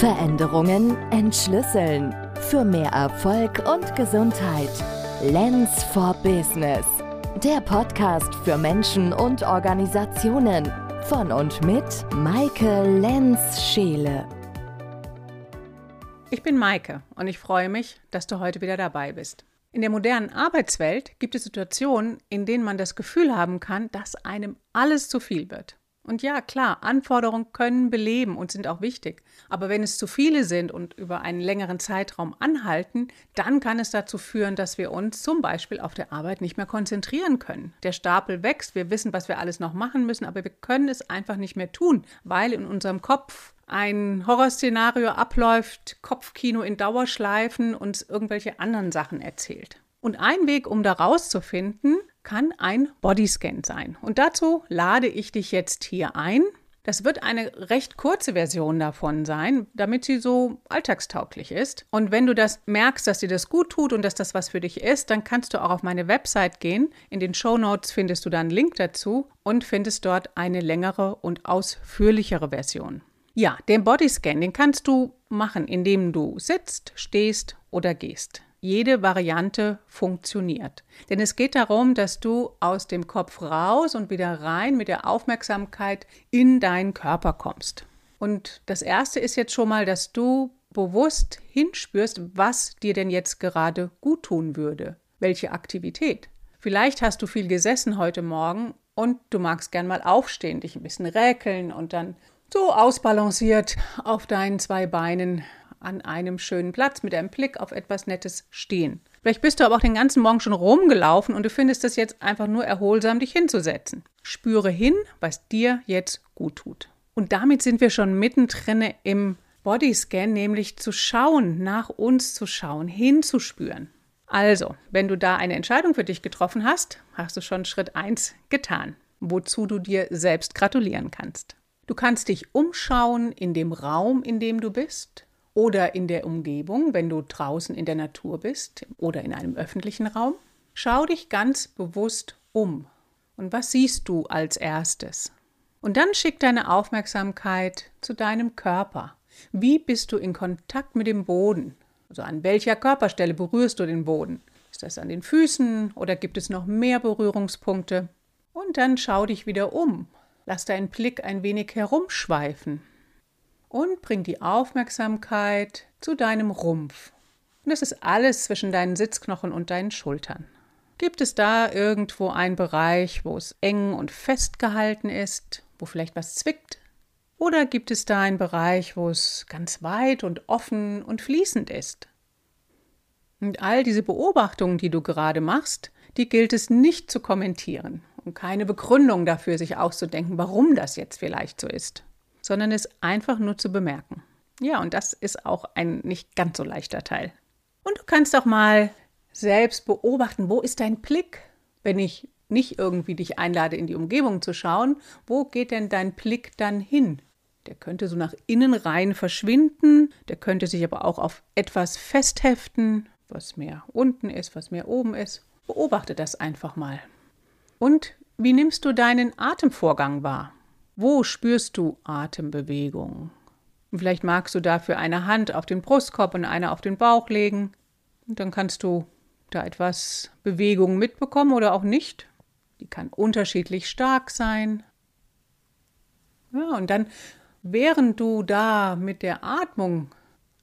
Veränderungen entschlüsseln. Für mehr Erfolg und Gesundheit. Lens for Business. Der Podcast für Menschen und Organisationen. Von und mit Maike Lenz-Scheele. Ich bin Maike und ich freue mich, dass du heute wieder dabei bist. In der modernen Arbeitswelt gibt es Situationen, in denen man das Gefühl haben kann, dass einem alles zu viel wird. Und ja, klar, Anforderungen können beleben und sind auch wichtig. Aber wenn es zu viele sind und über einen längeren Zeitraum anhalten, dann kann es dazu führen, dass wir uns zum Beispiel auf der Arbeit nicht mehr konzentrieren können. Der Stapel wächst, wir wissen, was wir alles noch machen müssen, aber wir können es einfach nicht mehr tun, weil in unserem Kopf ein Horrorszenario abläuft, Kopfkino in Dauerschleifen uns irgendwelche anderen Sachen erzählt. Und ein Weg, um da rauszufinden, kann ein Bodyscan sein. Und dazu lade ich dich jetzt hier ein. Das wird eine recht kurze Version davon sein, damit sie so alltagstauglich ist. Und wenn du das merkst, dass dir das gut tut und dass das was für dich ist, dann kannst du auch auf meine Website gehen. In den Show Notes findest du dann einen Link dazu und findest dort eine längere und ausführlichere Version. Ja, den Bodyscan, den kannst du machen, indem du sitzt, stehst oder gehst jede Variante funktioniert. Denn es geht darum, dass du aus dem Kopf raus und wieder rein mit der Aufmerksamkeit in deinen Körper kommst. Und das Erste ist jetzt schon mal, dass du bewusst hinspürst, was dir denn jetzt gerade gut tun würde. Welche Aktivität. Vielleicht hast du viel gesessen heute Morgen und du magst gern mal aufstehen, dich ein bisschen räkeln und dann so ausbalanciert auf deinen zwei Beinen an einem schönen Platz mit einem Blick auf etwas Nettes stehen. Vielleicht bist du aber auch den ganzen Morgen schon rumgelaufen und du findest es jetzt einfach nur erholsam, dich hinzusetzen. Spüre hin, was dir jetzt gut tut. Und damit sind wir schon mittendrin im Bodyscan, nämlich zu schauen, nach uns zu schauen, hinzuspüren. Also, wenn du da eine Entscheidung für dich getroffen hast, hast du schon Schritt 1 getan, wozu du dir selbst gratulieren kannst. Du kannst dich umschauen in dem Raum, in dem du bist oder in der Umgebung, wenn du draußen in der Natur bist oder in einem öffentlichen Raum. Schau dich ganz bewusst um. Und was siehst du als erstes? Und dann schick deine Aufmerksamkeit zu deinem Körper. Wie bist du in Kontakt mit dem Boden? Also an welcher Körperstelle berührst du den Boden? Ist das an den Füßen oder gibt es noch mehr Berührungspunkte? Und dann schau dich wieder um. Lass deinen Blick ein wenig herumschweifen und bring die Aufmerksamkeit zu deinem Rumpf. Und das ist alles zwischen deinen Sitzknochen und deinen Schultern. Gibt es da irgendwo einen Bereich, wo es eng und festgehalten ist, wo vielleicht was zwickt? Oder gibt es da einen Bereich, wo es ganz weit und offen und fließend ist? Und all diese Beobachtungen, die du gerade machst, die gilt es nicht zu kommentieren und keine Begründung dafür sich auszudenken, warum das jetzt vielleicht so ist sondern es einfach nur zu bemerken. Ja, und das ist auch ein nicht ganz so leichter Teil. Und du kannst auch mal selbst beobachten, wo ist dein Blick, wenn ich nicht irgendwie dich einlade, in die Umgebung zu schauen, wo geht denn dein Blick dann hin? Der könnte so nach innen rein verschwinden, der könnte sich aber auch auf etwas festheften, was mehr unten ist, was mehr oben ist. Beobachte das einfach mal. Und wie nimmst du deinen Atemvorgang wahr? Wo spürst du Atembewegung? vielleicht magst du dafür eine Hand auf den Brustkorb und eine auf den Bauch legen. Und dann kannst du da etwas Bewegung mitbekommen oder auch nicht. Die kann unterschiedlich stark sein. Ja, und dann, während du da mit der Atmung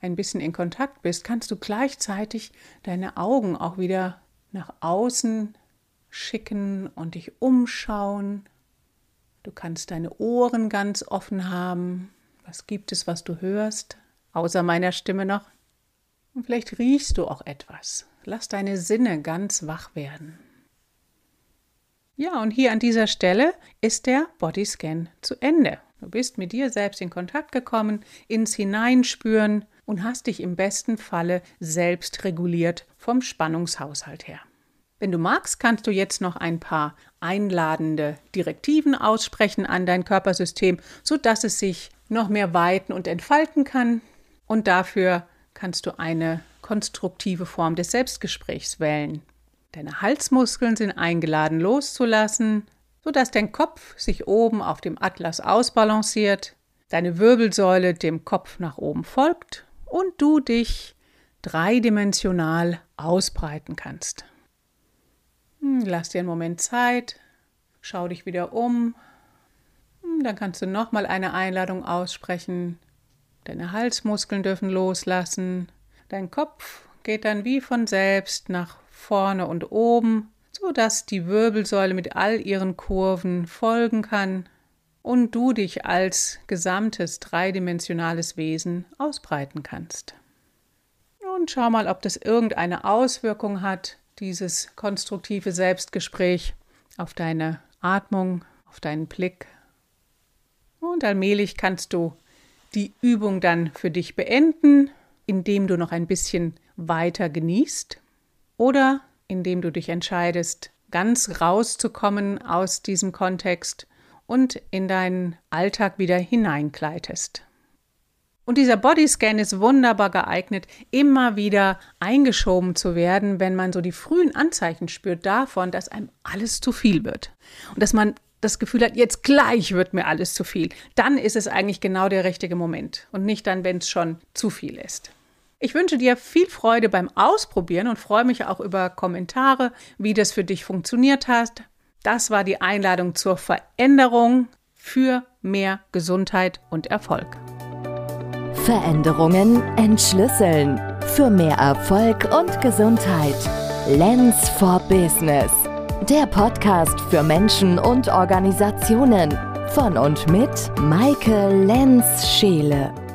ein bisschen in Kontakt bist, kannst du gleichzeitig deine Augen auch wieder nach außen schicken und dich umschauen Du kannst deine Ohren ganz offen haben. Was gibt es, was du hörst, außer meiner Stimme noch? Und vielleicht riechst du auch etwas. Lass deine Sinne ganz wach werden. Ja, und hier an dieser Stelle ist der Bodyscan zu Ende. Du bist mit dir selbst in Kontakt gekommen, ins Hineinspüren und hast dich im besten Falle selbst reguliert vom Spannungshaushalt her. Wenn du magst, kannst du jetzt noch ein paar einladende Direktiven aussprechen an dein Körpersystem, sodass es sich noch mehr weiten und entfalten kann. Und dafür kannst du eine konstruktive Form des Selbstgesprächs wählen. Deine Halsmuskeln sind eingeladen loszulassen, sodass dein Kopf sich oben auf dem Atlas ausbalanciert, deine Wirbelsäule dem Kopf nach oben folgt und du dich dreidimensional ausbreiten kannst. Hm, lass dir einen Moment Zeit, schau dich wieder um. Hm, dann kannst du nochmal eine Einladung aussprechen. Deine Halsmuskeln dürfen loslassen. Dein Kopf geht dann wie von selbst nach vorne und oben, sodass die Wirbelsäule mit all ihren Kurven folgen kann und du dich als gesamtes dreidimensionales Wesen ausbreiten kannst. Und schau mal, ob das irgendeine Auswirkung hat, dieses konstruktive Selbstgespräch, auf deine Atmung, auf deinen Blick. Und allmählich kannst du die Übung dann für dich beenden, indem du noch ein bisschen weiter genießt oder indem du dich entscheidest, ganz rauszukommen aus diesem Kontext und in deinen Alltag wieder hineinkleidest. Und dieser Bodyscan ist wunderbar geeignet, immer wieder eingeschoben zu werden, wenn man so die frühen Anzeichen spürt davon, dass einem alles zu viel wird. Und dass man das Gefühl hat, jetzt gleich wird mir alles zu viel. Dann ist es eigentlich genau der richtige Moment und nicht dann, wenn es schon zu viel ist. Ich wünsche dir viel Freude beim Ausprobieren und freue mich auch über Kommentare, wie das für dich funktioniert hat. Das war die Einladung zur Veränderung für mehr Gesundheit und Erfolg. Veränderungen entschlüsseln. Für mehr Erfolg und Gesundheit. Lens for Business. Der Podcast für Menschen und Organisationen. Von und mit Maike Lenz-Scheele.